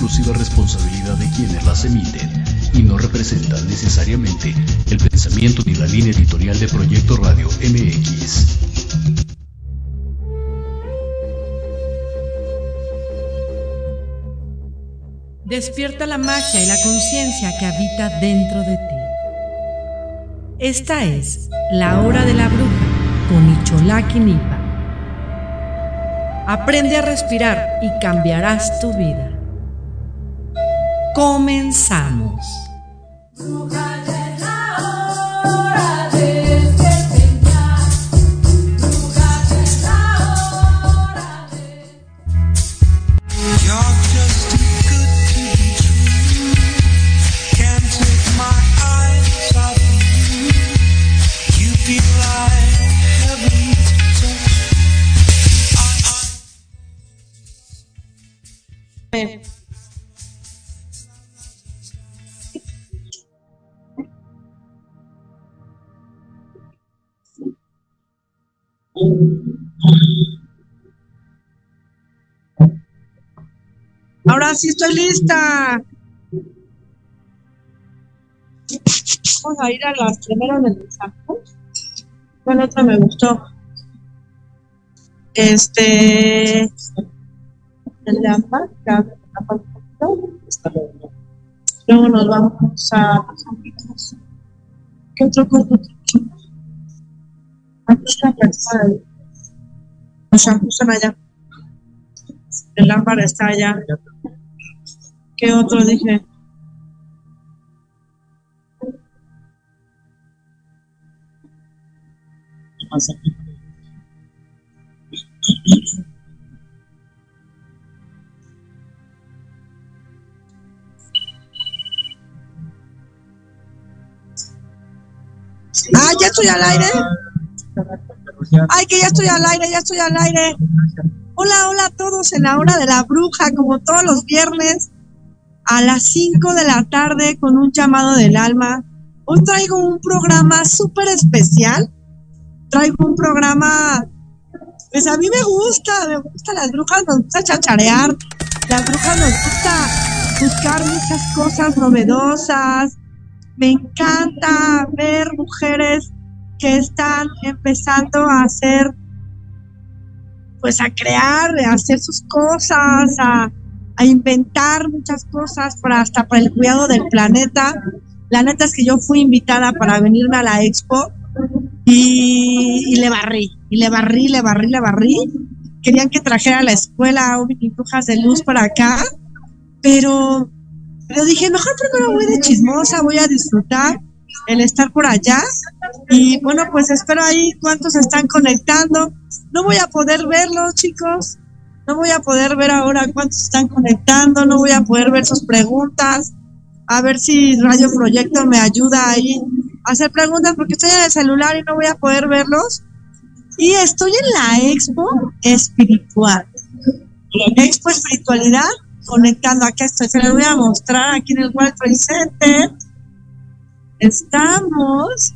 exclusiva responsabilidad de quienes las emiten y no representan necesariamente el pensamiento ni la línea editorial de Proyecto Radio MX. Despierta la magia y la conciencia que habita dentro de ti. Esta es la hora de la bruja con Icholaki Nipa. Aprende a respirar y cambiarás tu vida. Comenzamos. Ahora sí estoy lista. Vamos a ir a las primeras del mensaje. ¿Cuál otra me gustó? Este. El de Luego nos vamos a ¿Qué otro corto Los shampoos están allá. El lámpara está allá. ¿Qué otro dije? Ah, ya estoy al aire. Ay, que ya estoy al aire, ya estoy al aire. Hola, hola a todos en la hora de la bruja, como todos los viernes a las 5 de la tarde con un llamado del alma. Hoy traigo un programa súper especial. Traigo un programa, pues a mí me gusta, me gusta las brujas, nos gusta chacharear. Las brujas nos gusta buscar muchas cosas novedosas. Me encanta ver mujeres que están empezando a hacer, pues a crear, a hacer sus cosas, a, inventar muchas cosas para hasta para el cuidado del planeta. La neta es que yo fui invitada para venirme a la expo y, le barrí, y le barrí, le barrí, le barrí. Querían que trajera a la escuela un brujas de luz para acá, pero, pero dije, mejor primero voy de chismosa, voy a disfrutar el estar por allá. Y bueno, pues espero ahí cuántos están conectando. No voy a poder verlos, chicos. No voy a poder ver ahora cuántos están conectando. No voy a poder ver sus preguntas. A ver si Radio Proyecto me ayuda ahí a hacer preguntas porque estoy en el celular y no voy a poder verlos. Y estoy en la Expo Espiritual. Expo Espiritualidad conectando. Aquí estoy. Se les voy a mostrar aquí en el World Trade Center. Estamos.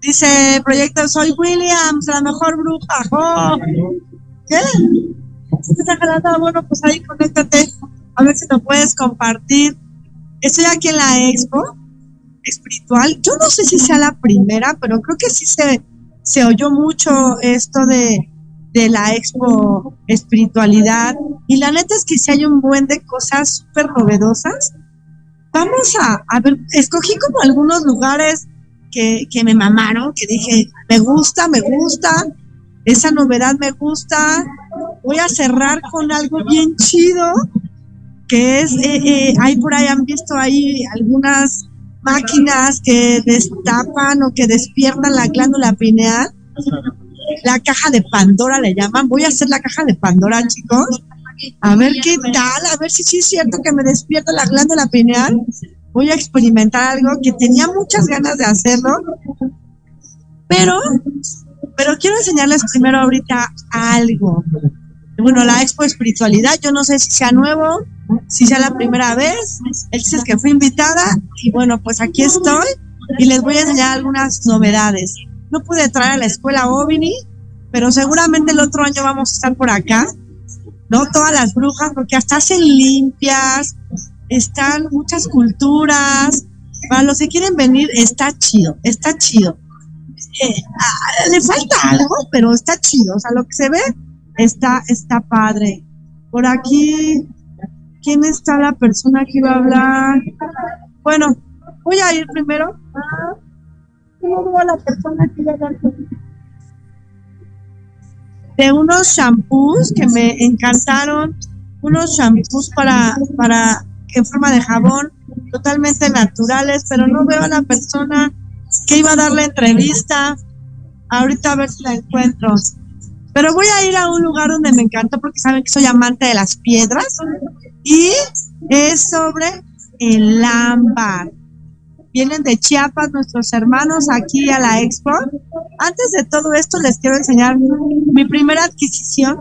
Dice Proyecto Soy Williams, la mejor bruja. Oh. ¿Qué? ¿Estás jalando? Bueno, pues ahí conéctate. A ver si lo puedes compartir. Estoy aquí en la expo espiritual. Yo no sé si sea la primera, pero creo que sí se, se oyó mucho esto de, de la expo espiritualidad. Y la neta es que sí hay un buen de cosas súper novedosas vamos a, a ver, escogí como algunos lugares que, me mamaron, que dije, me gusta, me gusta, esa novedad me gusta. Voy a cerrar con algo bien chido, que es, eh, eh, hay por ahí, han visto ahí algunas máquinas que destapan o que despiertan la glándula pineal. La caja de Pandora le llaman. Voy a hacer la caja de Pandora, chicos. A ver qué tal, a ver si sí es cierto que me despierta la glándula pineal. Voy a experimentar algo que tenía muchas ganas de hacerlo. Pero, pero quiero enseñarles primero ahorita algo. Bueno, la expo espiritualidad, yo no sé si sea nuevo, si sea la primera vez. Él es que fui invitada y bueno, pues aquí estoy y les voy a enseñar algunas novedades. No pude traer a la escuela OVNI, pero seguramente el otro año vamos a estar por acá ¿no? Todas las brujas, porque hasta hacen limpias, están muchas culturas. Para los que quieren venir, está chido, está chido. Eh, ah, le falta algo, pero está chido. O sea, lo que se ve está, está padre. Por aquí, ¿quién está la persona que iba a hablar? Bueno, voy a ir primero. ¿Cómo la persona que iba a hablar de unos shampoos que me encantaron, unos shampoos para, para en forma de jabón, totalmente naturales, pero no veo a la persona que iba a dar la entrevista. Ahorita a ver si la encuentro. Pero voy a ir a un lugar donde me encanta porque saben que soy amante de las piedras y es sobre el ámbar. Vienen de Chiapas nuestros hermanos aquí a la expo. Antes de todo esto les quiero enseñar mi primera adquisición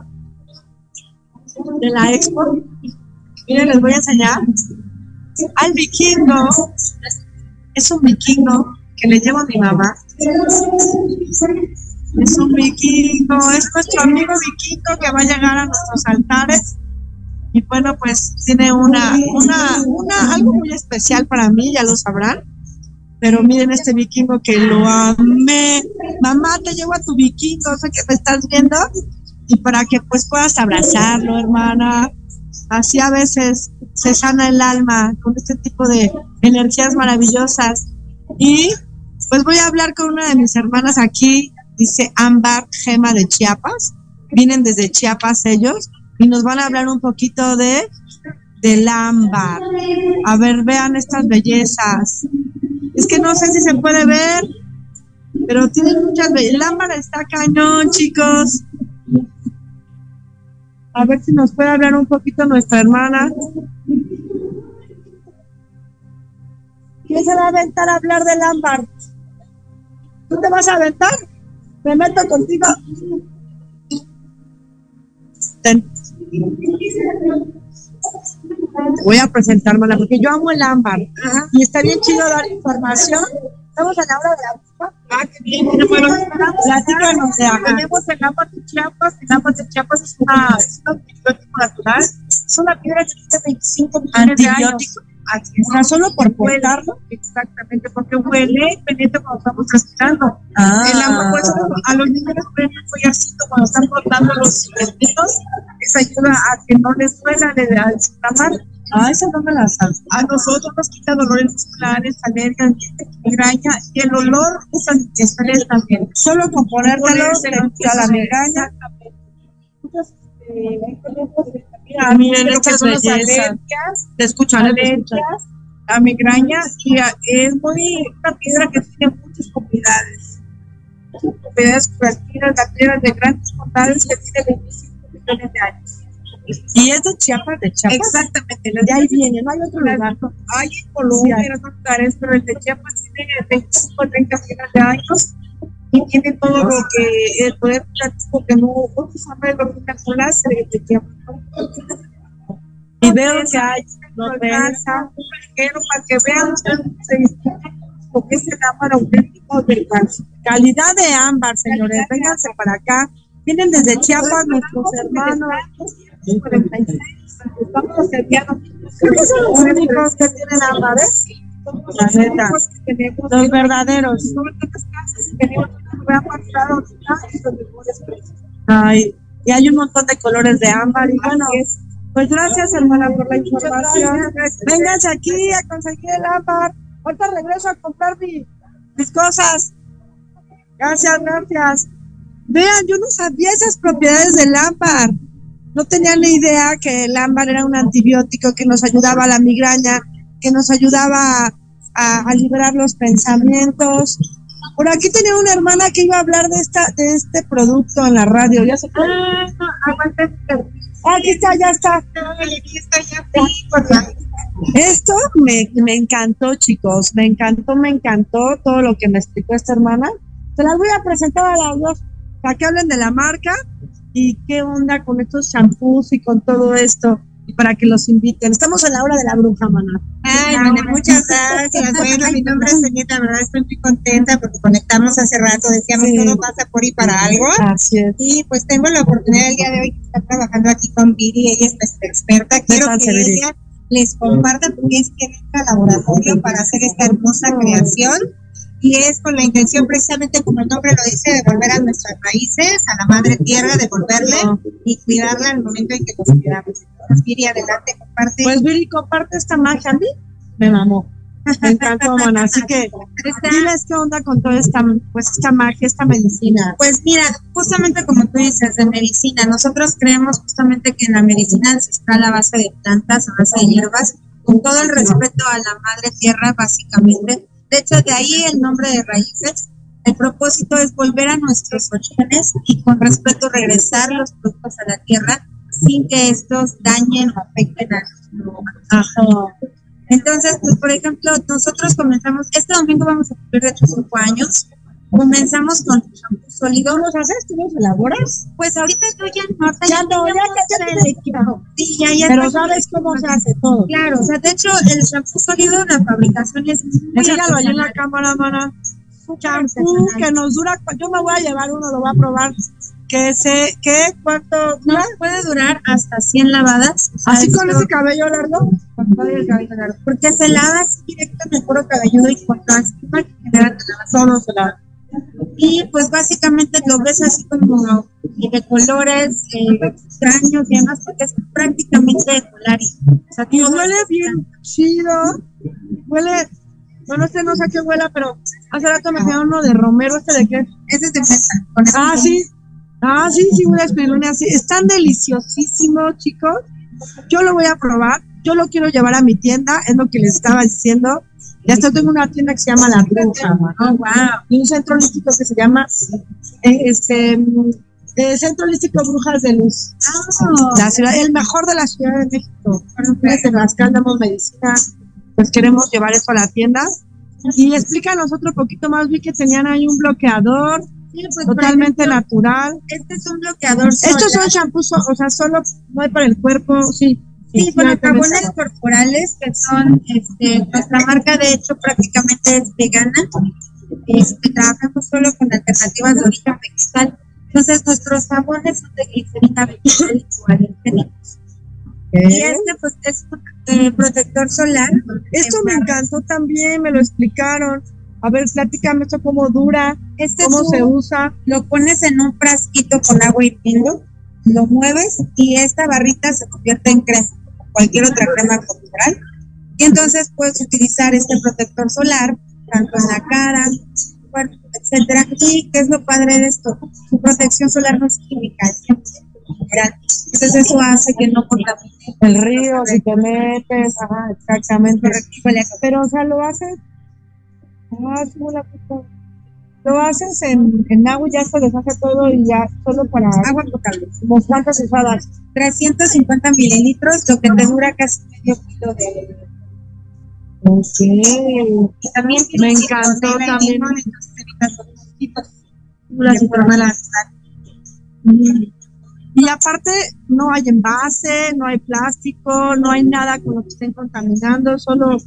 de la expo. Miren, les voy a enseñar al vikingo. Es un vikingo que le llevo a mi mamá. Es un vikingo, es nuestro amigo vikingo que va a llegar a nuestros altares. Y bueno, pues tiene una, una, una, algo muy especial para mí, ya lo sabrán. Pero miren este vikingo que lo amé. Mamá, te llevo a tu vikingo, sé que me estás viendo. Y para que pues puedas abrazarlo, hermana. Así a veces se sana el alma con este tipo de energías maravillosas. Y pues voy a hablar con una de mis hermanas aquí, dice Ámbar Gema de Chiapas. Vienen desde Chiapas ellos y nos van a hablar un poquito de del ámbar. A ver, vean estas bellezas. Es que no sé si se puede ver, pero tiene muchas bellezas. El ámbar está cañón, chicos. A ver si nos puede hablar un poquito nuestra hermana. ¿Quién se va a aventar a hablar del ámbar? ¿Tú te vas a aventar? Me meto contigo. Voy a presentármela porque yo amo el ámbar y está bien chido dar información. Estamos a la hora de la Ah, qué bien. Bueno, platícanos, tenemos el ámbar de Chiapas. El ámbar de Chiapas es, una, es un antibiótico natural. Es una piedra que tiene 25 millones de años. O solo por portarlo. Exactamente, porque huele y penetra cuando estamos respirando. Ah. El agua, pues, a los niños les ponen un collarcito cuando están cortando los vestidos. Eso ayuda a que no les duela al inflamar. Ah, esa no me la sabes. A nosotros nos quita dolores musculares, alergias, migraña y el olor es antiestrés también. Solo con ponértelo quita la migraña. Muchos, eh, Mira, miren estas bellezas. Te escuchan, alergias, la migraña y es muy una piedra que tiene muchas propiedades. Propiedades curativas, la piedra de grandes bondades que tiene 25 millones de años. Y es de Chiapas, de Chiapas. Exactamente. De ahí viene, no hay otro lugar. Hay en Colombia, en otros lugares, pero el de Chiapas tiene 25 o 30 millones de años y tiene todo lo que el poder práctico que no hombres lo que láser de Chiapas. Y veo que hay pero para que vean ustedes porque es el ámbar auténtico del Calidad de ámbar, señores, vénganse para acá. Vienen desde Chiapas nuestros hermanos. 46. Estamos asediados. Creo que son los únicos que tienen ámbar, ¿eh? La neta. Los verdaderos. Ay, y hay un montón de colores de ámbar y bueno. Pues gracias, hermana, por la información. Vénganse aquí a conseguir el ámbar. Ahorita regreso a comprar mis cosas. Gracias, gracias. Vean, yo no sabía esas propiedades del ámbar. No tenía ni idea que el ámbar era un antibiótico que nos ayudaba a la migraña, que nos ayudaba a, liberar los pensamientos. Por aquí tenía una hermana que iba a hablar de esta de este producto en la radio. ¿Ya se ah, aquí está, ya está. Esto me, me encantó, chicos. Me encantó, me encantó todo lo que me explicó esta hermana. Se las voy a presentar a las dos para que hablen de la marca y qué onda con estos shampoos y con todo esto. y para que los inviten. Estamos en la hora de la bruja, mana. Ay, muchas gracias. Bueno, mi nombre es Zenita, la verdad estoy muy contenta porque conectamos hace rato, decíamos todo pasa por y para algo. Es. Y pues tengo la oportunidad el día de hoy de estar trabajando aquí con Viri, ella es nuestra experta. Quiero que ella les comparta porque es que entra laboratorio para hacer esta hermosa creación y es con la intención precisamente como el nombre lo dice de volver a nuestras raíces, a la madre tierra, de volverle y cuidarla en el momento en que nos cuidamos. Viri, adelante, comparte. Pues Viri, comparte esta magia, a mí me mamó. Me encantó, Mona. Así que diles qué onda con toda esta, pues, esta magia, esta medicina. Pues mira, justamente como tú dices, de medicina, nosotros creemos justamente que en la medicina ancestral a base de plantas, a base de hierbas, con todo el respeto a la madre tierra, básicamente. De hecho, de ahí el nombre de raíces. El propósito es volver a nuestros orígenes y con respeto regresar los productos a la tierra sin que estos dañen o afecten a nuestro entonces, pues, por ejemplo, nosotros comenzamos, este domingo vamos a cumplir de cinco años. Comenzamos con shampoo sólido. ¿Los haces? ¿Tú los elaboras? Pues ahorita yo ya no. Ya no, ya, ya, ya el equipo. Sí, ya, ya. Pero sabes cómo se hace todo. Claro, o sea, de hecho, el shampoo sólido, la fabricación es muy ahí en la cámara, mana. Champú que nos dura, yo me voy a llevar uno, lo voy a probar que se, ¿qué? ¿Cuánto? No, puede durar hasta 100 lavadas. ¿Así con ese cabello largo? Con todo el cabello largo. Porque se lava así directo en el cuero cabelludo y cuando así general Solo se lava. Y pues básicamente lo ves así como de colores eh, extraños y demás, porque es prácticamente de Colari. O sea, y huele bien chido. Huele, no, no sé, no sé qué huela, pero hace rato me quedó uno de romero, ¿este de qué? Ese es de mesa. Ah, sí, Ah, sí, sí, una espirulina así. Están deliciosísimos, chicos. Yo lo voy a probar. Yo lo quiero llevar a mi tienda, es lo que les estaba diciendo. Ya estoy tengo una tienda que se llama La Bruja. Oh, wow. Y un centro holístico que se llama eh, este, eh, Centro Holístico Brujas de Luz. Oh. La ciudad, el mejor de la Ciudad de México. En las que andamos medicina, pues queremos llevar eso a la tienda. Y explícanos otro poquito más. Vi que tenían ahí un bloqueador pues, totalmente natural. Este es un bloqueador. Estos son champús, o sea, solo no hay para el cuerpo, sí. Sí, bueno, jabones corporales que son, este, nuestra marca de hecho prácticamente es vegana. Este, trabajamos solo con alternativas de origen vegetal. Entonces nuestros jabones son de glicerina vegetal y Y este pues es eh, protector solar. Esto me encantó también, me lo explicaron. A ver, platícame esto cómo dura, este cómo se usa. Lo pones en un frasquito con agua hirviendo, lo mueves y esta barrita se convierte en crema, cualquier otra crema corporal. Y entonces puedes utilizar este protector solar, tanto en la cara, cuerpo, etcétera. Y qué es lo padre de esto, su protección solar no es química, es entonces eso hace que no contamine el río, si te metes, ajá, exactamente. Pero, o sea, lo haces Ah, lo haces en, en agua y ya se deshace todo y ya solo para agua potable. ¿Como cuántas usadas? 350 mililitros, lo que te dura casi medio kilo de. Ok. Y también me encantó también. Y aparte, no hay envase, no hay plástico, no hay nada con lo que estén contaminando, solo,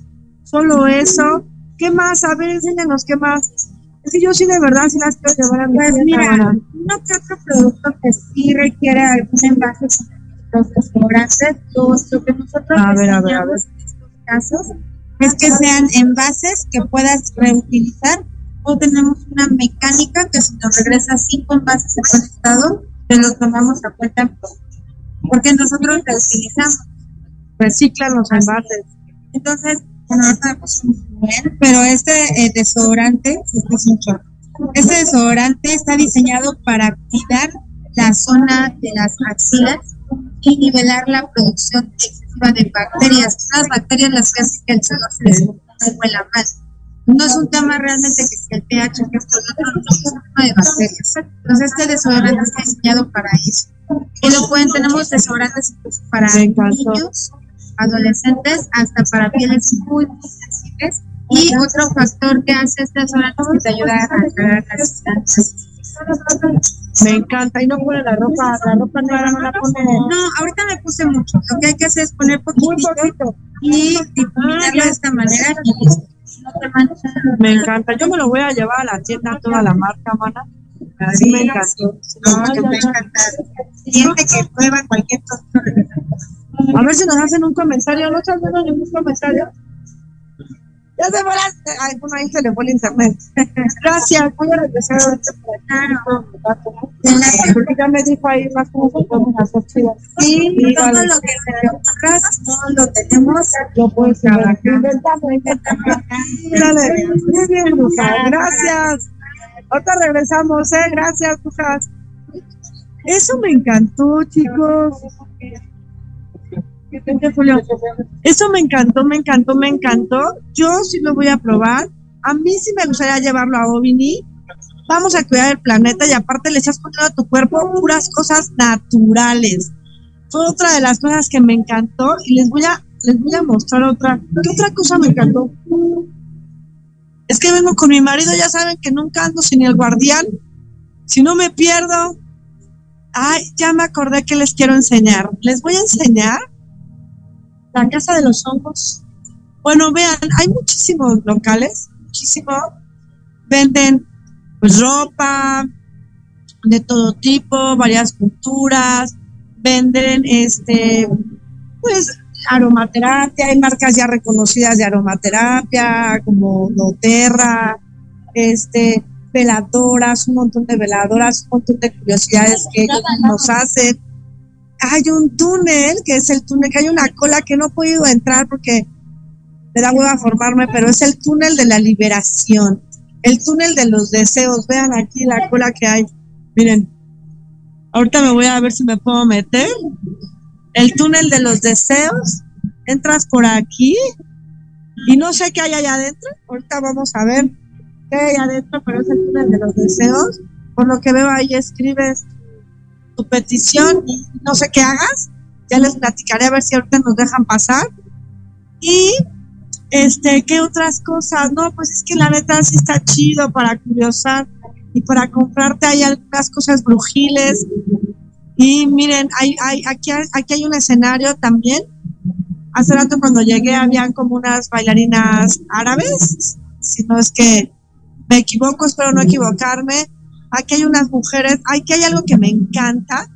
solo eso. ¿Qué más? A ver, enséñanos, ¿qué más? Es que yo sí de verdad sí las quiero llevar a mi Pues mira, uno que otro producto que sí requiere algún envase los restaurantes, lo que nosotros a ver, a ver, a ver. en estos casos es que sean envases que puedas reutilizar o tenemos una mecánica que si nos regresa cinco envases en buen estado, te los tomamos a cuenta porque nosotros reutilizamos. Reciclan los envases. Entonces, bueno, ahorita pues, pero este eh, desodorante, este es un chorro. Este desodorante está diseñado para cuidar la zona de las axilas y nivelar la producción excesiva de bacterias. Las bacterias las que hacen que el sudor se les huela mal. No es un tema realmente que sea el pH, que es otro, no es un tema de bacterias. Entonces este desodorante está diseñado para eso. Y lo pueden, tenemos desodorantes incluso para niños, adolescentes, hasta para pieles muy, muy sensibles. Y otro factor que hace este desodorante es que te ayuda a aclarar las sustancias Me encanta. Y no pone la ropa, la ropa negra no la pone. No, ahorita me puse mucho. Lo que hay que hacer es poner poquito, Muy poquito. y difuminarlo de esta manera. y no te manches. Me encanta. Yo me lo voy a llevar a la tienda toda la marca, mana. Sí, me encantó. No. Siente que prueba cualquier cosa. A ver si nos hacen un comentario. ¿No están dando ningún comentario? Ya se fue la... Ay, bueno, ahí se le fue el internet. Gracias. Voy a regresar por aquí. Porque ya me dijo ahí más cómo se pueden hacer chivas. Sí, Sí, todo vale. lo que se le ocurra, todo lo tenemos. Yo puedo inventando, inventando. Dale. Muy bien, Bruja. Gracias. Ahorita regresamos, ¿eh? Gracias, Brujas. Eso me encantó, chicos. Eso me encantó, me encantó, me encantó. Yo sí lo voy a probar. A mí sí me gustaría llevarlo a Ovini. Vamos a cuidar el planeta y aparte le estás poniendo a tu cuerpo puras cosas naturales. Fue otra de las cosas que me encantó y les voy a, les voy a mostrar otra. ¿Qué otra cosa me encantó? Es que vengo con mi marido, ya saben que nunca ando sin el guardián. Si no me pierdo. Ay, ya me acordé que les quiero enseñar. Les voy a enseñar la casa de los hongos. Bueno, vean, hay muchísimos locales, muchísimo. Venden pues ropa de todo tipo, varias culturas, venden este pues aromaterapia, hay marcas ya reconocidas de aromaterapia como doTERRA, este veladoras, un montón de veladoras, un montón de curiosidades que nos hacen hay un túnel, que es el túnel, que hay una cola que no he podido entrar porque me da hueva formarme, pero es el túnel de la liberación, el túnel de los deseos. Vean aquí la cola que hay. Miren, ahorita me voy a ver si me puedo meter. El túnel de los deseos. Entras por aquí y no sé qué hay allá adentro. Ahorita vamos a ver qué hay adentro, pero es el túnel de los deseos. Por lo que veo ahí escribes tu petición y no sé qué hagas. Ya les platicaré a ver si ahorita nos dejan pasar. Y este, ¿qué otras cosas? No, pues es que la neta sí está chido para curiosar y para comprarte hay algunas cosas brujiles. Y miren, hay, hay, aquí, aquí hay un escenario también. Hace rato cuando llegué habían como unas bailarinas árabes, si no es que me equivoco, espero no equivocarme. Aquí hay unas mujeres, aquí hay algo que me encanta,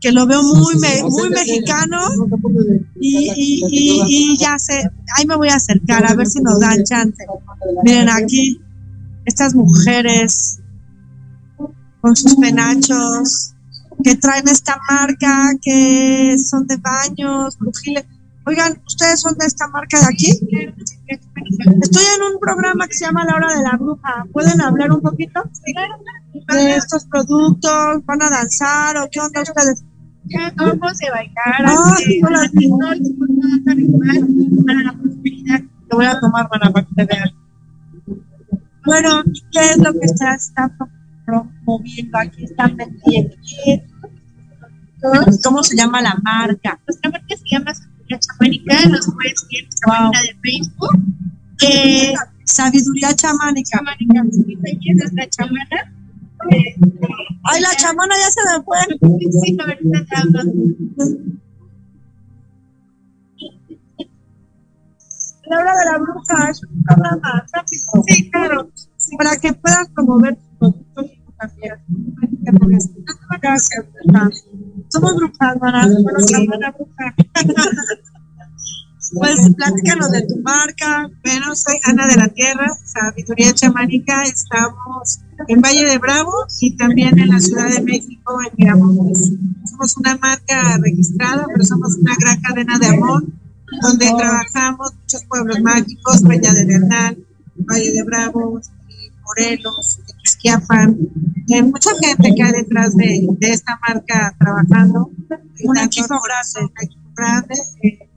que lo veo muy, me- muy mexicano y, y, y, y ya sé, ahí me voy a acercar a ver si nos dan chance. Miren aquí, estas mujeres con sus penachos que traen esta marca, que son de baños, brujiles. Oigan, ¿ustedes son de esta marca de aquí? Estoy en un programa que se llama La Hora de la Bruja. ¿Pueden hablar un poquito de estos productos? ¿Van a danzar o qué onda ustedes? Vamos a bailar, Ah, mundo danza ritual para la prosperidad. Te voy a tomar, para que te vean. Bueno, ¿qué es lo que está, está pro- promoviendo aquí? Están vendiendo. ¿Cómo se llama la marca? Nuestra marca se llama Sabiduría Chamánica, nos puedes seguir en nuestra Wow. página de Facebook. Eh, Sabiduría chamánica. sí, es nuestra chamana. Ay, la chamana ya se me fue. sí. La hora de la bruja es un programa rápido. Sí, claro. Para que puedas promover tus productos también. Gracias, bruja. Somos brujas, mana. Bueno, chamana bruja. Pues platícanos de tu marca. Bueno, soy Ana de la Tierra, Sabiduría Chamánica. Estamos en Valle de Bravo y también en la Ciudad de México, en Miramontes. Somos una marca registrada, pero somos una gran cadena de amor donde trabajamos muchos pueblos mágicos, Peña de Bernal, Valle de Bravo, eh, Morelos, Esquiapan. Hay mucha gente que hay detrás de, de esta marca trabajando. Un equipo grande. Un equipo grande.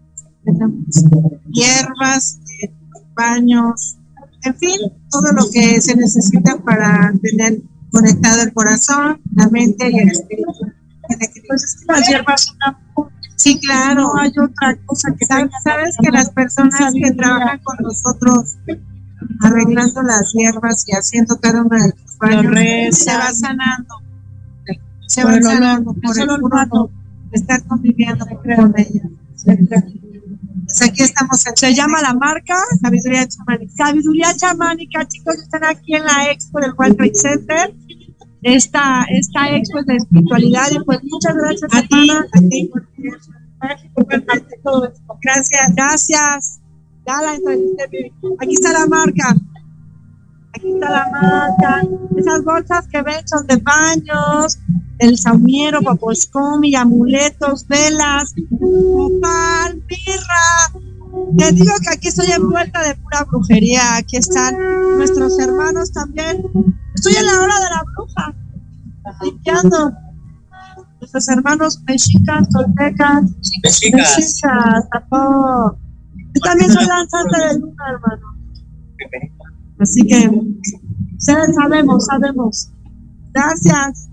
Hierbas, eh, baños, en fin, todo lo que se necesita para tener conectado el corazón, la mente y el espíritu. Pues es que las hierbas son una- Sí, claro. No hay otra cosa que sabes, sabes que las personas que trabajan con nosotros arreglando las hierbas y haciendo cada una de tus baños, se va sanando. Se va sanando. por el puro estar conviviendo con ella. Pues aquí estamos en Se llama la marca Sabiduría Chamánica. Sabiduría Chamánica, chicos, están aquí en la expo del World Trade Center. Esta, esta expo es de espiritualidad y pues muchas gracias a ti, a ti por por compartir todo esto. Gracias, gracias. Ya la entrevisté. Aquí está la marca. Aquí está la marca. Esas bolsas que ven son de baños, el saumiero, paposcomi, amuletos, velas, opal, mirra. Te digo que aquí estoy envuelta de pura brujería. Aquí están nuestros hermanos también. Estoy en la hora de la bruja, limpiando. Nuestros hermanos mexicas, toltecas, Mexicas. mexicas, tapó. Yo también soy danzante de luna, hermano. Así que ustedes sabemos, sabemos. Gracias.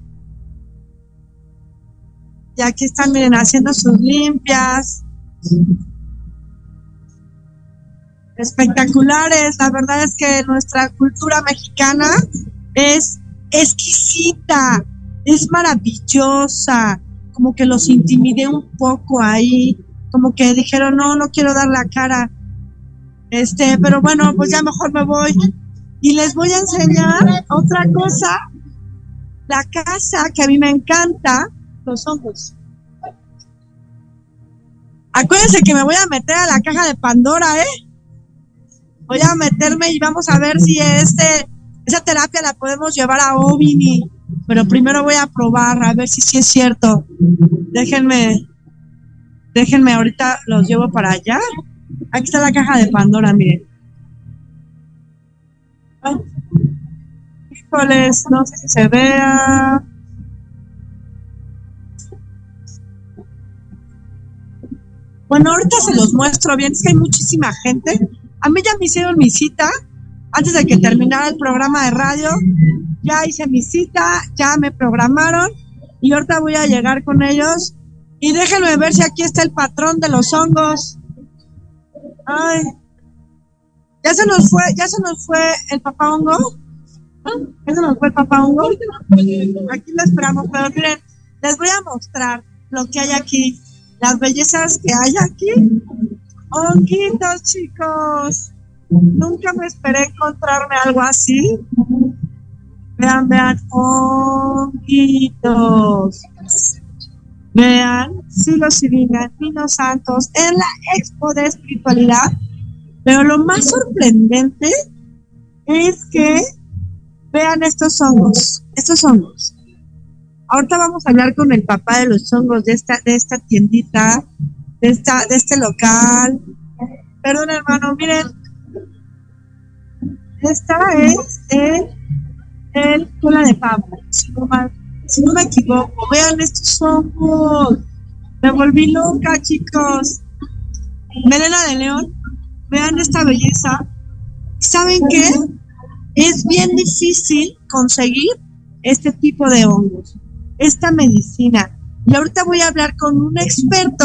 Y aquí están, miren, haciendo sus limpias. Espectaculares. La verdad es que nuestra cultura mexicana es exquisita, es maravillosa. Como que los intimidé un poco ahí. Como que dijeron, no, no quiero dar la cara. Este, pero bueno, pues ya mejor me voy. Y les voy a enseñar otra cosa. La casa que a mí me encanta, los hongos. Acuérdense que me voy a meter a la caja de Pandora, ¿eh? Voy a meterme y vamos a ver si este, esa terapia la podemos llevar a Ovini. Pero primero voy a probar, a ver si sí es cierto. Déjenme, déjenme, ahorita los llevo para allá. Aquí está la caja de Pandora, miren. Híjoles, no sé si se vea. Bueno, ahorita se los muestro bien, es que hay muchísima gente. A mí ya me hicieron mi cita antes de que terminara el programa de radio. Ya hice mi cita, ya me programaron y ahorita voy a llegar con ellos. Y déjenme ver si aquí está el patrón de los hongos. Ay. Ya se nos fue, ya se nos fue el papá hongo. Ya se nos fue el papá hongo. Aquí lo esperamos, pero miren, les voy a mostrar lo que hay aquí, las bellezas que hay aquí. Honguitos, chicos. Nunca me esperé encontrarme algo así. Vean, vean, honguitos. Vean, silos y vinos santos en la expo de espiritualidad. Pero lo más sorprendente es que vean estos hongos, estos hongos. Ahorita vamos a hablar con el papá de los hongos de esta, de esta tiendita, de esta, de este local. Perdón, hermano, miren. Esta es el, el cola de pavo, si no, si no me equivoco. Vean estos hongos. Me volví loca, chicos. Melena de León, vean esta belleza. ¿Saben qué? Es bien difícil conseguir este tipo de hongos, esta medicina. Y ahorita voy a hablar con un experto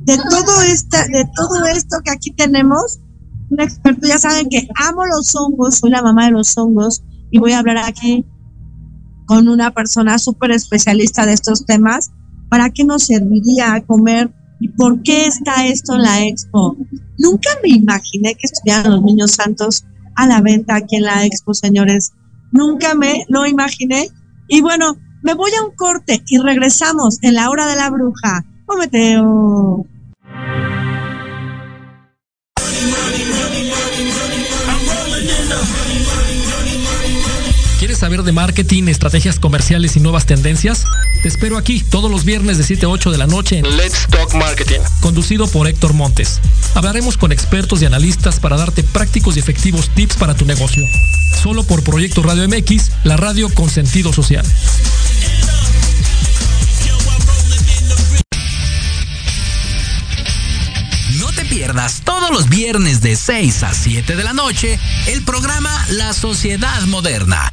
de todo esta, de todo esto que aquí tenemos. Un experto, ya saben que amo los hongos, soy la mamá de los hongos y voy a hablar aquí con una persona súper especialista de estos temas. ¿Para qué nos serviría comer y por qué está esto en la expo? Nunca me imaginé que estuvieran los niños santos a la venta aquí en la expo, señores. Nunca me lo imaginé. Y bueno, me voy a un corte y regresamos en la hora de la bruja. Prometeo. Saber de marketing, estrategias comerciales y nuevas tendencias? Te espero aquí todos los viernes de 7 a 8 de la noche en Let's Talk Marketing. conducido por Héctor Montes. Hablaremos con expertos y analistas para darte prácticos y efectivos tips para tu negocio. Solo por Proyecto Radio MX, la radio con sentido social. No te pierdas todos los viernes de 6 a 7 de la noche el programa La Sociedad Moderna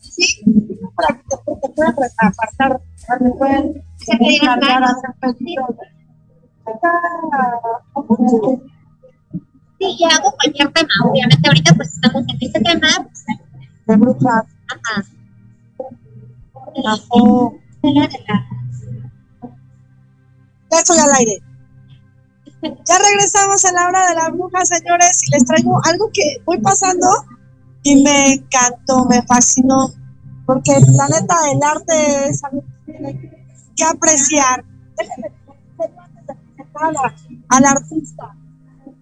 Sí, para que te, puedas apartar, se cargar, hacer pedidos. Sí, y cualquier tema, obviamente ahorita pues estamos en este tema. Pues, de brujas. La hora de la bruja, señores, y les traigo algo que voy pasando y me encantó, me fascinó, porque la neta el arte es algo que apreciar. Al artista.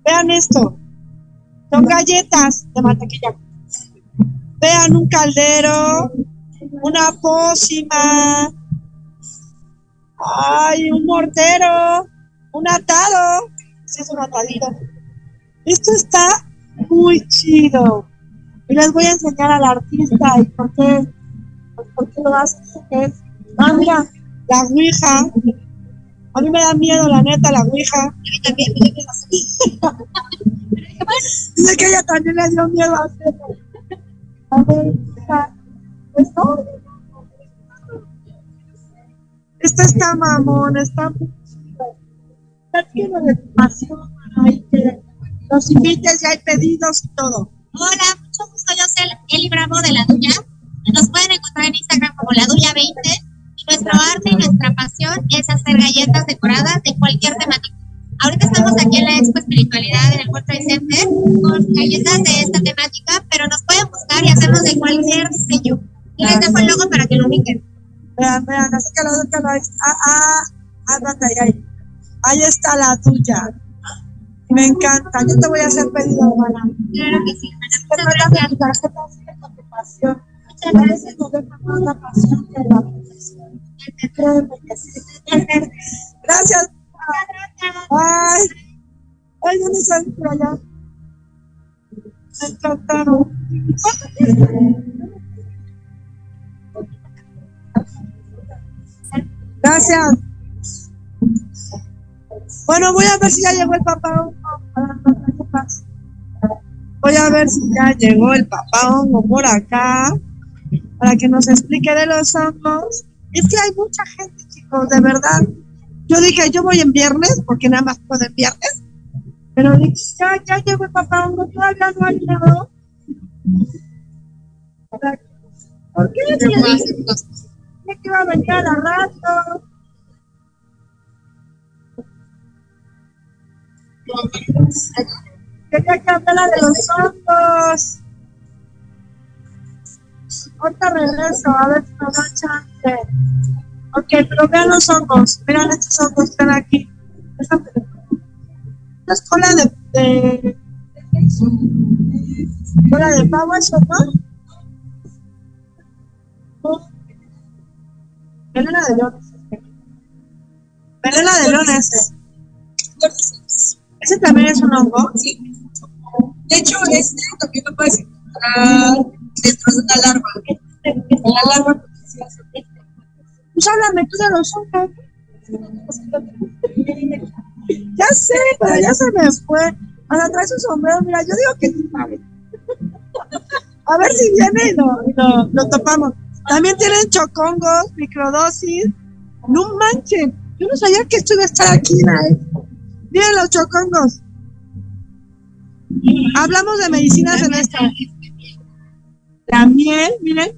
Vean esto, son galletas de mantequilla. Vean un caldero, una pócima, ay, un mortero, un atado, sí es un atadito. Esto está muy chido. Y les voy a enseñar al artista y por qué, por qué lo hace. Ah, mira, la ouija. A mí me da miedo, la neta, la ouija. Dice que ella también le dio miedo a hacerlo. A ver, ¿esto? Esto está mamón, está muy chido. Está lleno de pasión. Ay, que los invites, ya hay pedidos y todo. Hola, mucho gusto. Yo soy Eli Bravo de La Duya. Nos pueden encontrar en Instagram como La Duya 20. Y nuestro arte y nuestra pasión es hacer galletas decoradas de cualquier temática. Ahorita estamos aquí en la Expo Espiritualidad en el Puerto Vicente con galletas de esta temática, pero nos pueden buscar y hacemos de cualquier diseño. Y les dejo el logo para que lo ubiquen. Vean, vean, así que lo que lo Ah, ah, ándate ahí, está la tuya. Me encanta. Yo te voy a hacer pedido, hermana. Claro que sí. Gracias. Tu pasión. A veces nos deja más la pasión que la profesión. Créeme que sí. Gracias. Ay. Ay, ¿dónde están por allá? Me encantaron. Gracias. Bueno, voy a ver si ya llegó el papá hongo. Voy a ver si ya llegó el papá hongo por acá para que nos explique de los hongos. Es que hay mucha gente, chicos, de verdad. Yo dije, yo voy en viernes, porque nada más puedo en viernes. Pero dije, ya, ya llegó el papá hongo, todavía no ha llegado. ¿Por qué? Que iba a venir a la rato. Quería que hablara de los hongos. Ahorita regreso, a ver si me da chance. Ok, pero vean los hongos. Miren estos hongos están aquí. Esta es cola de, de cola de pavo, eso, ¿no? Melena de leones. Melena de leones. ¿Ese también es un hongo? Sí. De hecho, este también lo puedes encontrar dentro de una larva. La larva Pues háblame tú de los hongos. Ya sé, pero ya se me fue. Sea, trae su sombrero. Mira, yo digo que sí. A ver si viene y lo, topamos. También tienen chocongos, microdosis. No manchen. Yo no sabía que esto iba a estar aquí. ¿eh? Miren los chocongos. Hablamos de medicinas en esta. La miel, miren.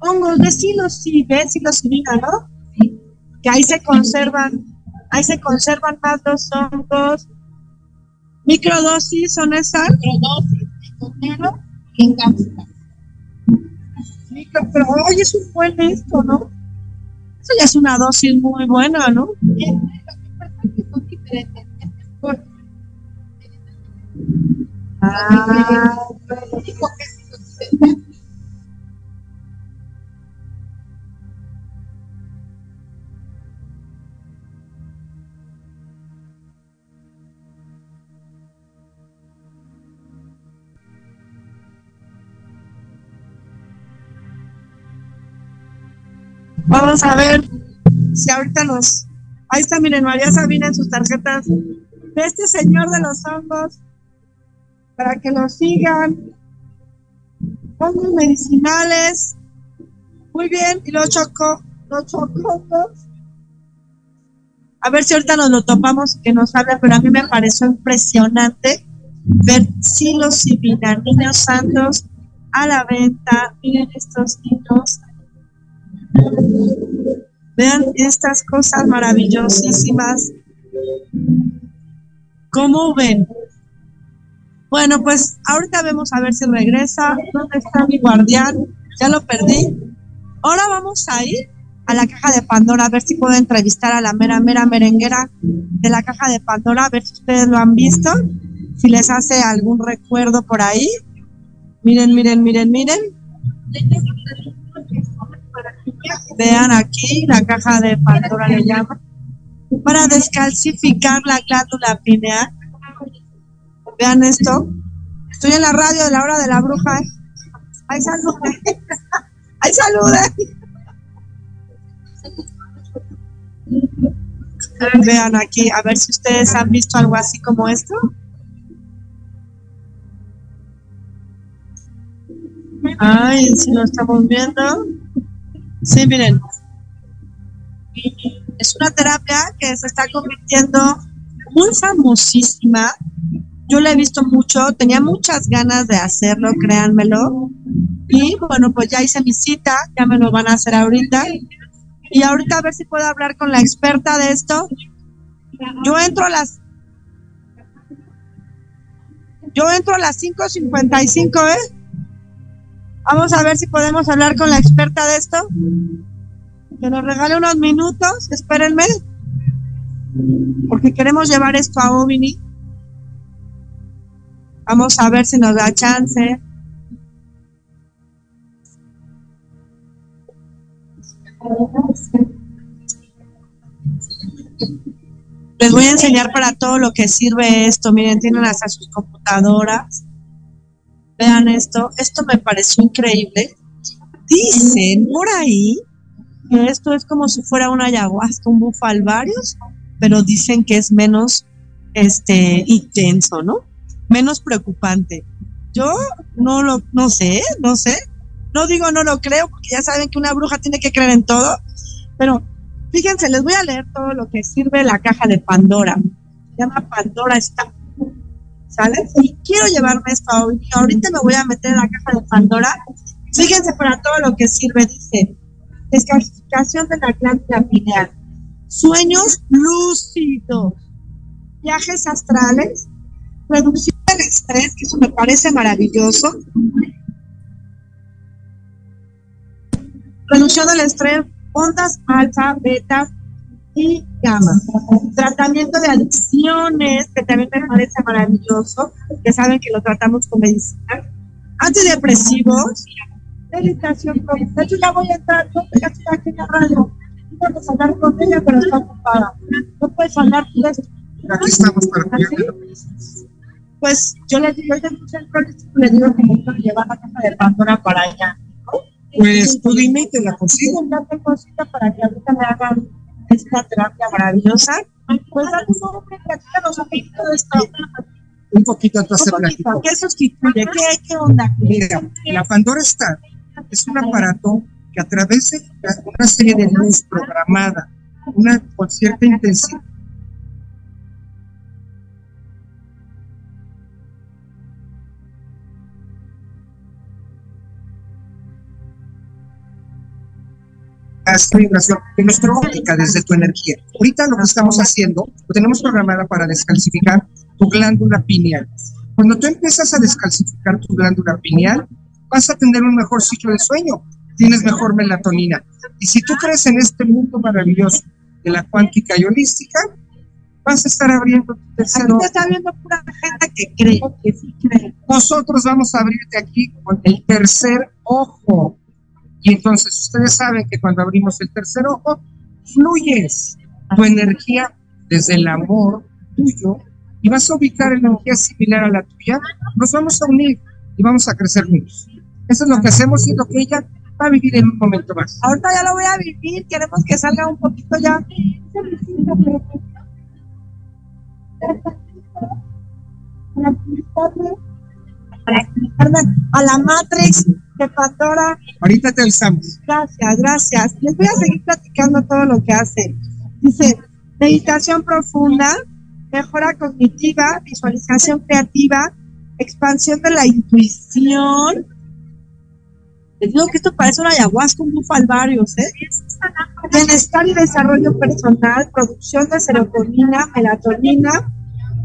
Hongos de psilocibe, psilocibina, ¿no? Que ahí se conservan, ahí se conservan más los hongos. Microdosis son esas. Microdosis, y en cápsula. Micro, pero oye, es un buen esto, ¿no? Eso ya es una dosis muy buena, ¿no? Vamos a ver si ahorita nos. Ahí está, miren, María Sabina en sus tarjetas de este señor de los hongos para que lo sigan. Hongos medicinales. Muy bien, y los choco, los chocongos. A ver si ahorita nos lo topamos que nos habla, pero a mí me pareció impresionante ver silos y niños santos a la venta. Miren estos niños. Vean estas cosas maravillosísimas. ¿Cómo ven? Bueno, pues ahorita vemos a ver si regresa. ¿Dónde está mi guardián? Ya lo perdí. Ahora vamos a ir a la caja de Pandora a ver si puedo entrevistar a la mera, mera merenguera de la caja de Pandora, a ver si ustedes lo han visto, si les hace algún recuerdo por ahí. Miren, miren, miren, miren. Vean aquí, la caja de Pandora le llama. Para descalcificar la glándula pineal. Vean esto. Estoy en la radio de la hora de la bruja. ¿eh? ¡Ay, salude! ¡Ay! Vean aquí, a ver si ustedes han visto algo así como esto. Ay, si lo estamos viendo. Sí, miren. Es una terapia que se está convirtiendo muy famosísima. Yo la he visto mucho, tenía muchas ganas de hacerlo, créanmelo. Y bueno, pues ya hice mi cita, ya me lo van a hacer ahorita. Y ahorita a ver si puedo hablar con la experta de esto. Yo entro a las yo entro a las 5.55, ¿eh? Vamos a ver si podemos hablar con la experta de esto. Que nos regale unos minutos, espérenme. Porque queremos llevar esto a Ovini. Vamos a ver si nos da chance. Les voy a enseñar para todo lo que sirve esto. Miren, tienen hasta sus computadoras. Vean esto. Esto me pareció increíble. Dicen por ahí que esto es como si fuera una ayahuasca, un bufalvarios, pero dicen que es menos este intenso, ¿no? Menos preocupante. Yo no lo no sé, no sé. No digo no lo creo, porque ya saben que una bruja tiene que creer en todo, pero fíjense, les voy a leer todo lo que sirve la caja de Pandora. Se llama Pandora está. ¿Sale? Y quiero llevarme esto a hoy. Ahorita me voy a meter en la caja de Pandora. Fíjense para todo lo que sirve. Dice, descalcificación de la glándula pineal, sueños lúcidos, viajes astrales, reducción del estrés, que eso me parece maravilloso, reducción del estrés, ondas alfa, beta y gamma. Tratamiento de adicciones, que también me parece maravilloso, que saben que lo tratamos con medicina. Antidepresivos, meditación. De hecho, ya voy a entrar, yo estoy aquí en la radio. Vamos a hablar con ella, pero está ocupada. No puedes hablar tú de esto. Aquí estamos para apoyar Pues yo les digo, yo les digo que me llevar la caja de Pandora para allá. Pues tú dime, te la consigo. Ya tengo cita para que ahorita me hagan esta terapia maravillosa. Pues da tu nombre, platícanos un poquito de esto. Un poquito entonces Un ¿Qué sustituye? ¿Qué, ¿Qué onda? Mira, la Pandora Star es un aparato que a través de una serie de luz programada, una con cierta intensidad, esta vibración de nuestra óptica desde tu energía. Ahorita lo que estamos haciendo, lo tenemos programada para descalcificar tu glándula pineal. Cuando tú empiezas a descalcificar tu glándula pineal, vas a tener un mejor ciclo de sueño, tienes mejor melatonina. Y si tú crees en este mundo maravilloso de la cuántica y holística, vas a estar abriendo tu tercero. Aquí está viendo pura gente que cree, que sí cree. Nosotros vamos a abrirte aquí con el tercer ojo. Y entonces ustedes saben que cuando abrimos el tercer ojo, fluyes tu energía desde el amor tuyo y vas a ubicar energía similar a la tuya. Nos vamos a unir y vamos a crecer juntos. Eso es lo que hacemos y lo que ella va a vivir en un momento más. Ahorita ya lo voy a vivir, queremos que salga un poquito ya. A la Matrix de Pandora. Ahorita te avisamos. Gracias, gracias. Les voy a seguir platicando todo lo que hacen. Dice, meditación profunda, mejora cognitiva, visualización creativa, expansión de la intuición. Les digo que esto parece una ayahuasca, un bufalvarios, ¿eh? Bienestar y desarrollo personal, producción de serotonina, melatonina,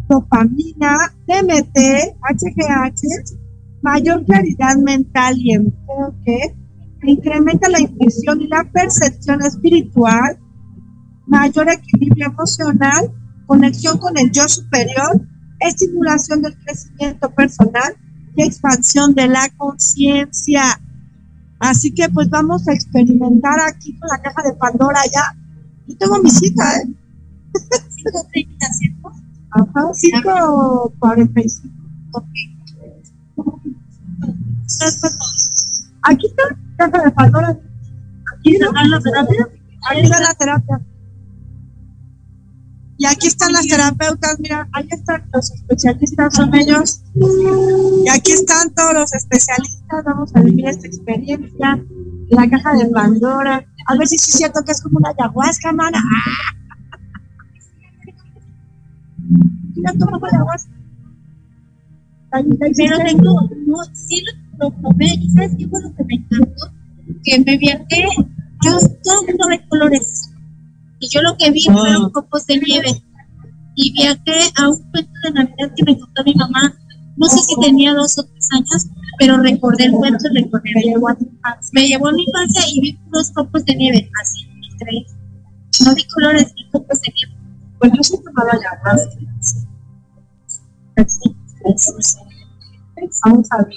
dopamina, DMT, HGH, mayor claridad mental y enfoque, incrementa la intuición y la percepción espiritual, mayor equilibrio emocional, conexión con el yo superior, estimulación del crecimiento personal y expansión de la conciencia. Así que pues vamos a experimentar aquí con la caja de Pandora ya. Yo tengo mi cita, ¿eh? 5.30, ¿cierto? Ajá, 5.45. Ok. Aquí está la caja de Pandora. Aquí está la terapia. Aquí está la terapia. Y aquí están las terapeutas, mira, ahí están los especialistas, son ellos. Y aquí están todos los especialistas, vamos a vivir esta experiencia. La caja de Pandora. A ver si es cierto que es como una ayahuasca, mana. Mira, toma ayahuasca. Pero tengo, no, sí lo, lo probé, y ¿sabes qué fue lo que me encantó? Que me viajé, yo todo el mundo ve colores, y yo lo que vi fueron copos de nieve. Y viajé a un cuento de Navidad que me contó mi mamá. No sé si tenía dos o tres años, pero recordé el cuento, recordé me llevó a mi infancia. Me llevó a mi infancia y vi unos copos de nieve, así, increíble. No vi colores, vi copos de nieve. Pues yo sí tomaba ya más. Vamos a ver.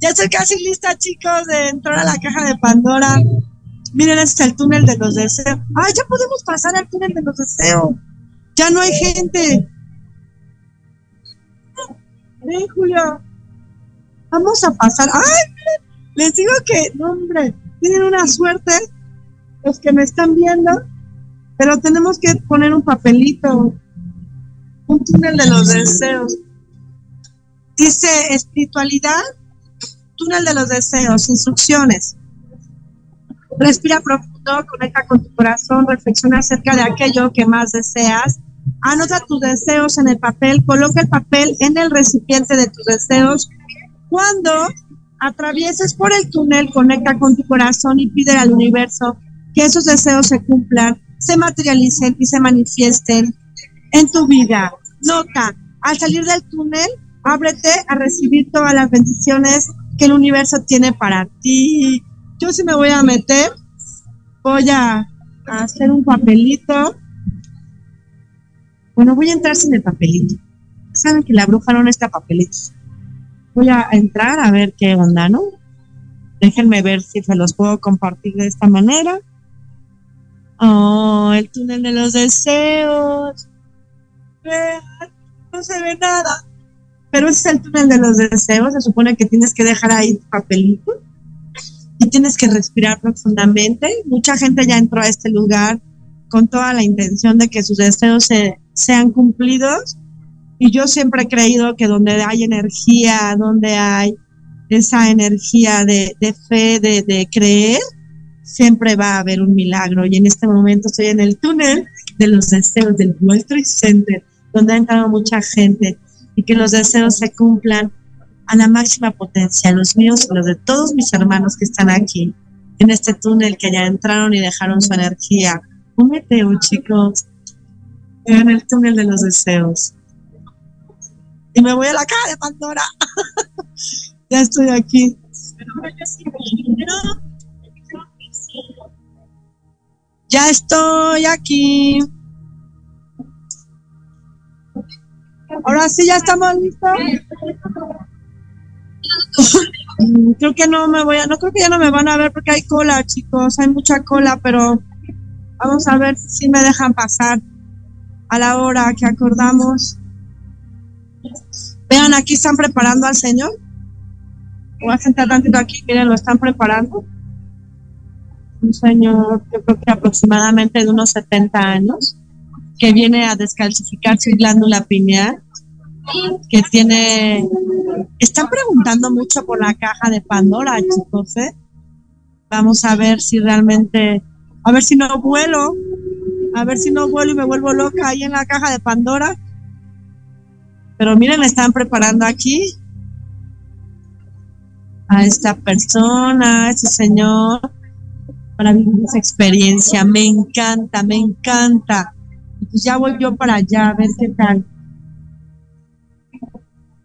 Ya estoy casi lista, chicos, de entrar a la caja de Pandora. Miren, este es el túnel de los deseos. ¡Ay, ya podemos pasar al túnel de los deseos! Ya no hay gente. Ven, Julio. Vamos a pasar. ¡Ay! Les digo que, no, hombre, tienen una suerte los que me están viendo, pero tenemos que poner un papelito. Un túnel de los deseos. Dice espiritualidad, túnel de los deseos, instrucciones. Respira profundo, conecta con tu corazón, reflexiona acerca de aquello que más deseas. Anota tus deseos en el papel, coloca el papel en el recipiente de tus deseos. Cuando atravieses por el túnel, conecta con tu corazón y pide al universo que esos deseos se cumplan, se materialicen y se manifiesten en tu vida. Nota, al salir del túnel, ábrete a recibir todas las bendiciones que el universo tiene para ti. Yo sí me voy a meter, voy a, hacer un papelito. Bueno, voy a entrar sin el papelito. Saben que la bruja no necesita papelitos. Voy a entrar a ver qué onda, ¿no? Déjenme ver si se los puedo compartir de esta manera. Oh, el túnel de los deseos. No se ve nada. Pero es el túnel de los deseos. Se supone que tienes que dejar ahí tu papelito y tienes que respirar profundamente. Mucha gente ya entró a este lugar con toda la intención de que sus deseos se, sean cumplidos. Y yo siempre he creído que donde hay energía, donde hay esa energía de, fe, de, de creer, siempre va a haber un milagro. Y en este momento estoy en el túnel de los deseos del World Trade Center, donde ha entrado mucha gente y que los deseos se cumplan a la máxima potencia, los míos y los de todos mis hermanos que están aquí, en este túnel que ya entraron y dejaron su energía. Un meteo, chicos, en el túnel de los deseos. Y me voy a la caja de Pandora. ya estoy aquí. Ya estoy aquí. Ahora sí, ya estamos listos. creo que no me voy a, no creo que ya no me van a ver porque hay cola, chicos, hay mucha cola, pero vamos a ver si me dejan pasar a la hora que acordamos. Vean, aquí están preparando al Señor. Voy a sentar tantito aquí, miren, lo están preparando. Un señor, yo creo que aproximadamente de unos 70 años, que viene a descalcificar su glándula pineal que tiene... Están preguntando mucho por la caja de Pandora, chicos, ¿eh? Vamos a ver si realmente... A ver si no vuelo. A ver si no vuelo y me vuelvo loca ahí en la caja de Pandora. Pero miren, están preparando aquí a esta persona, a este señor, para vivir esa experiencia. Me encanta, me encanta. Pues ya voy yo para allá a ver qué tal.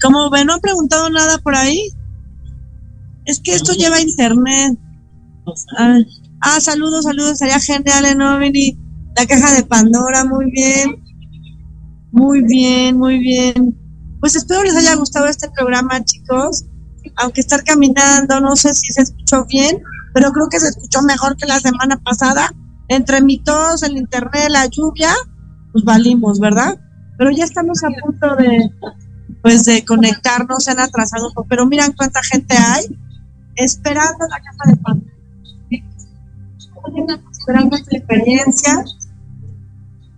Como ven, no han preguntado nada por ahí. Es que esto lleva internet. Ah, saludos, saludos. Sería genial en Ovini. La caja de Pandora, muy bien. Muy bien, muy bien. Pues espero les haya gustado este programa, chicos. Aunque estar caminando, no sé si se escuchó bien, pero creo que se escuchó mejor que la semana pasada. Entre mi tos, el internet, la lluvia, pues valimos, ¿verdad? Pero ya estamos a punto de, pues de conectarnos, se han atrasado un poco, pero miran cuánta gente hay esperando la caja de pan. Esperando esta experiencia.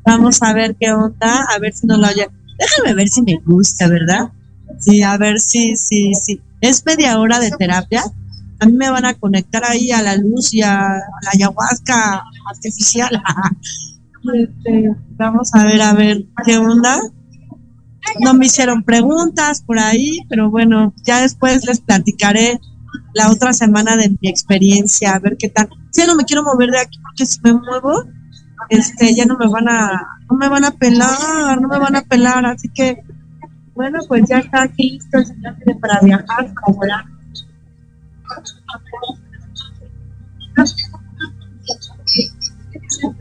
Vamos a ver qué onda, a ver si nos lo haya. Déjame ver si me gusta, ¿verdad? Sí, a ver si, sí, sí. Es media hora de terapia. A mí me van a conectar ahí a la luz y a, la ayahuasca artificial. Este, vamos a ver, a ver qué onda no me hicieron preguntas por ahí, pero bueno, ya después les platicaré la otra semana de mi experiencia, a ver qué tal. Ya no me quiero mover de aquí porque si me muevo, este, ya no me van a, no me van a pelar, no me van a pelar, así que, bueno, pues ya está aquí listo el señor para viajar, para volar.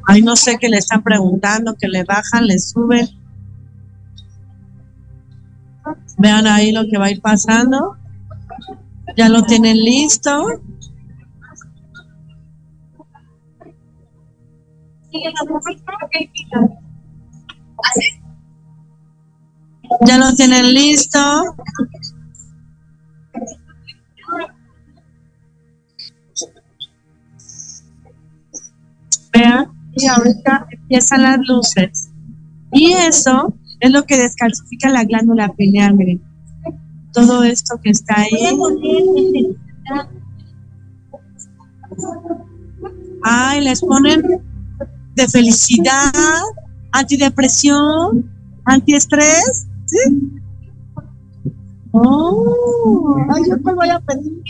Ay, no sé qué le están preguntando, que le bajan, le suben. Vean ahí lo que va a ir pasando. Ya lo tienen listo. Ya lo tienen listo. Vean, y ahorita empiezan las luces. Y eso Es lo que descalcifica la glándula pineal, miren. Todo esto que está ahí. Ay, les ponen de felicidad, antidepresión, antiestrés, ¿sí? Oh, ay, yo te voy a pedir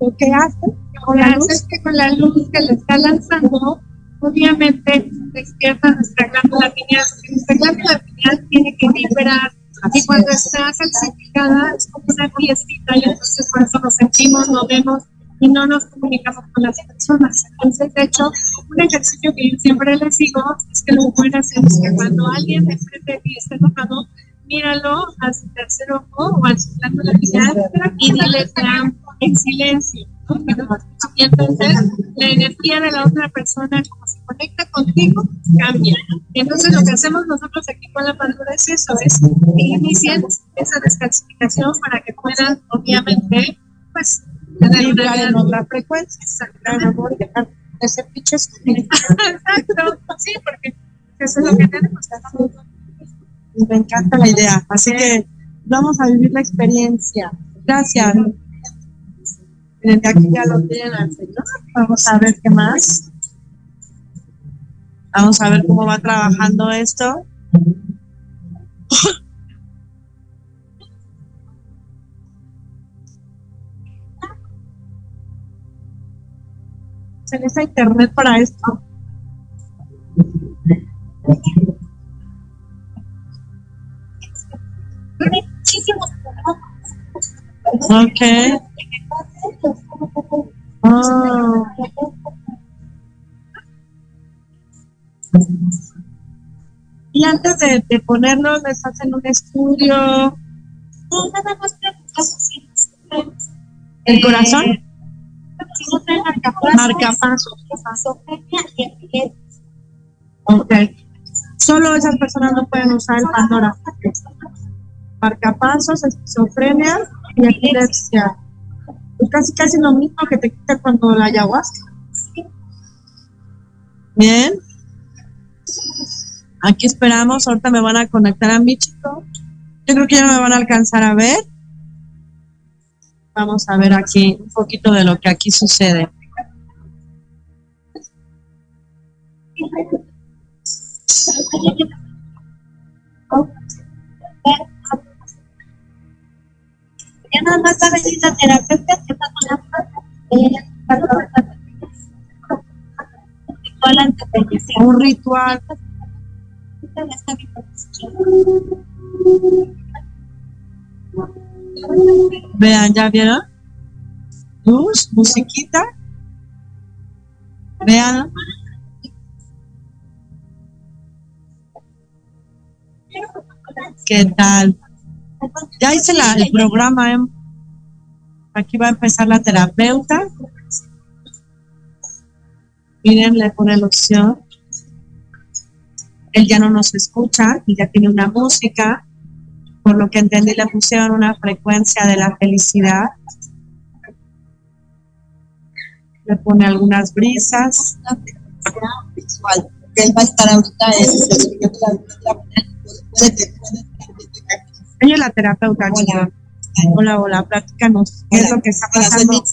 lo que hace con que con la luz que le está lanzando, obviamente despierta nuestra glándula pineal. Nuestra glándula pineal tiene que liberar y cuando está calcificada es como una fiestita y entonces por eso nos sentimos, nos vemos y no nos comunicamos con las personas. Entonces, de hecho, un ejercicio que yo siempre les digo es que lo pueden hacer es que cuando alguien de frente de ti esté enojado, míralo a su tercer ojo o a su glándula pineal y dile en silencio. Y entonces la energía de la otra persona, conecta contigo, cambia. Entonces lo que hacemos nosotros aquí con la madura es eso, es iniciar esa descalcificación para que puedan, obviamente, pues, tener una en otra frecuencia. Exactamente. Ese pinche Exacto, sí, porque eso es lo que tenemos. Me encanta la idea, así que vamos a vivir la experiencia. Gracias. Aquí ya lo tienen al señor. Vamos a ver qué más. Vamos a ver cómo va trabajando esto. ¿Se necesita internet para esto? Ok. Ah. Y antes de, de, ponerlo, les hacen un estudio. No, nada más ¿El corazón? Marcapasos. Ok. Solo esas personas no pueden usar el Pandora. Marcapasos, esquizofrenia y epilepsia. Es casi casi lo mismo que te quita cuando la ayahuasca. Bien. Aquí esperamos, ahorita me van a conectar a mi chico. Yo creo que ya no me van a alcanzar a ver. Vamos a ver aquí un poquito de lo que aquí sucede. Ya nada más va a venir la terapeuta que está con la Un ritual. Vean, ¿ya vieron? Luz, musiquita. Vean. ¿Qué tal? Ya hice la, el programa. ¿eh? Aquí va a empezar la terapeuta. Miren, le pone la opción. Él ya no nos escucha y ya tiene una música. Por lo que entendí, le pusieron una frecuencia de la felicidad. Le pone algunas brisas. visual. Él va a estar ahorita ella es la terapeuta, Hola. Hola, hola, platícanos. ¿Qué es lo que está pasando?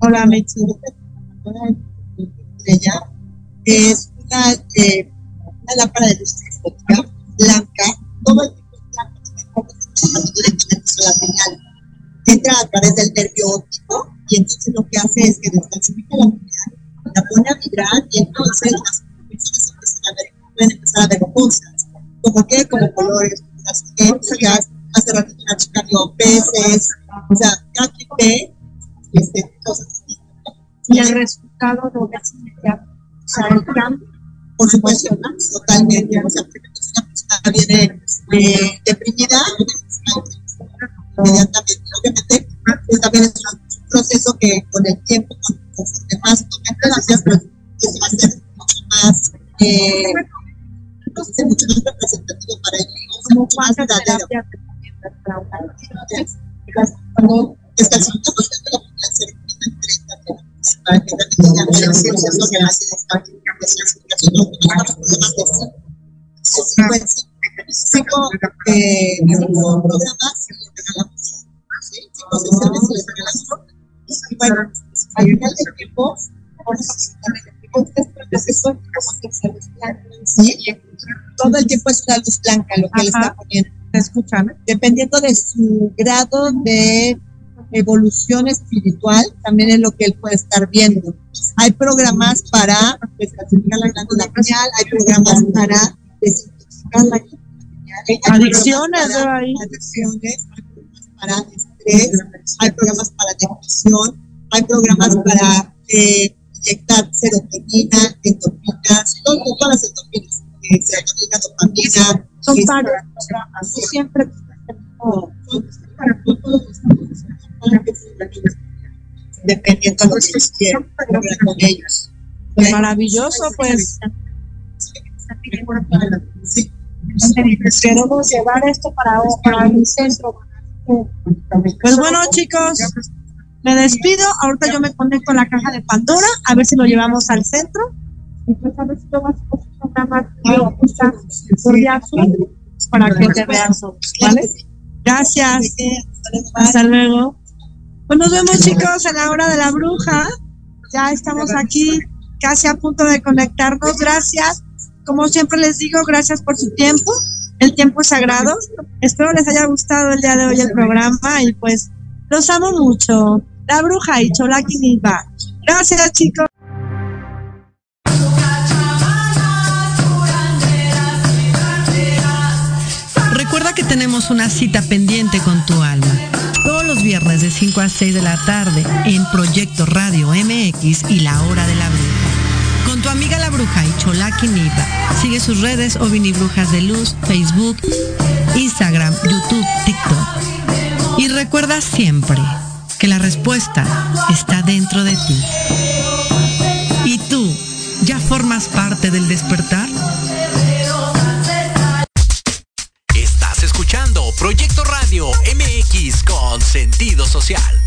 Hola, Mitzi. Ella es una, eh, una lámpara de luz exótica, blanca, todo el tipo de la señal. Entra a través del nervio óptico y entonces lo que hace es que descalcifica la señal, la pone a vibrar y entonces las personas empiezan a ver, pueden empezar a ver cosas, como que, como colores, las estrellas, hace ratito una chica vio peces, o sea, cada quien ve este, cosas Y el resultado lo ves inmediato. O sea, el cambio. Por supuesto, totalmente. O sea, porque si una persona viene eh, deprimida, inmediatamente. Obviamente, pues también es un proceso que con el tiempo, conforme más tomen pues eso va a ser mucho más. Eh, entonces, mucho más representativo para ellos, más verdadero. Cuando está el segundo constante de la potencia de 30 para que la niña vea el proceso que hace esta cinco eh, programas cinco sesiones y les regalan y bueno al final del tiempo ¿sí? todo el tiempo es una luz blanca lo que le está poniendo ¿Te escuchan? dependiendo de su grado de evolución espiritual, también es lo que él puede estar viendo. Hay programas para descalcificar la glándula pineal, hay programas para desintoxicar la. Adicciones, ahí. Adicciones, hay programas para estrés, hay programas para depresión, hay programas para eh, inyectar serotonina, endorfinas, todo- todas las endorfinas, eh, serotonina, dopamina. Son este, varios programas. Siempre dependiendo de lo que quieran hablar con ellos. Pues maravilloso, pues. Queremos llevar esto para, para mi centro. Pues bueno, chicos, me despido. Ahorita yo me conecto a la caja de Pandora, a ver si lo llevamos al centro. Y pues a ver si por para que te vean ¿vale? Gracias. Hasta luego. Pues nos vemos, chicos, en la hora de la bruja. Ya estamos aquí casi a punto de conectarnos. Gracias. Como siempre les digo, gracias por su tiempo. El tiempo es sagrado. Espero les haya gustado el día de hoy el programa y pues los amo mucho. La bruja y Cholaki Niva. Gracias, chicos. Recuerda que tenemos una cita pendiente con tu alma. Todos los viernes de 5 a 6 de la tarde en Proyecto Radio MX y La Hora de la Bruja. Con tu amiga la bruja y Cholaki Nipa. Sigue sus redes Ovini Brujas de Luz, Facebook, Instagram, YouTube, TikTok. Y recuerda siempre que la respuesta está dentro de ti. ¿Y tú ya formas parte del despertar? con sentido social.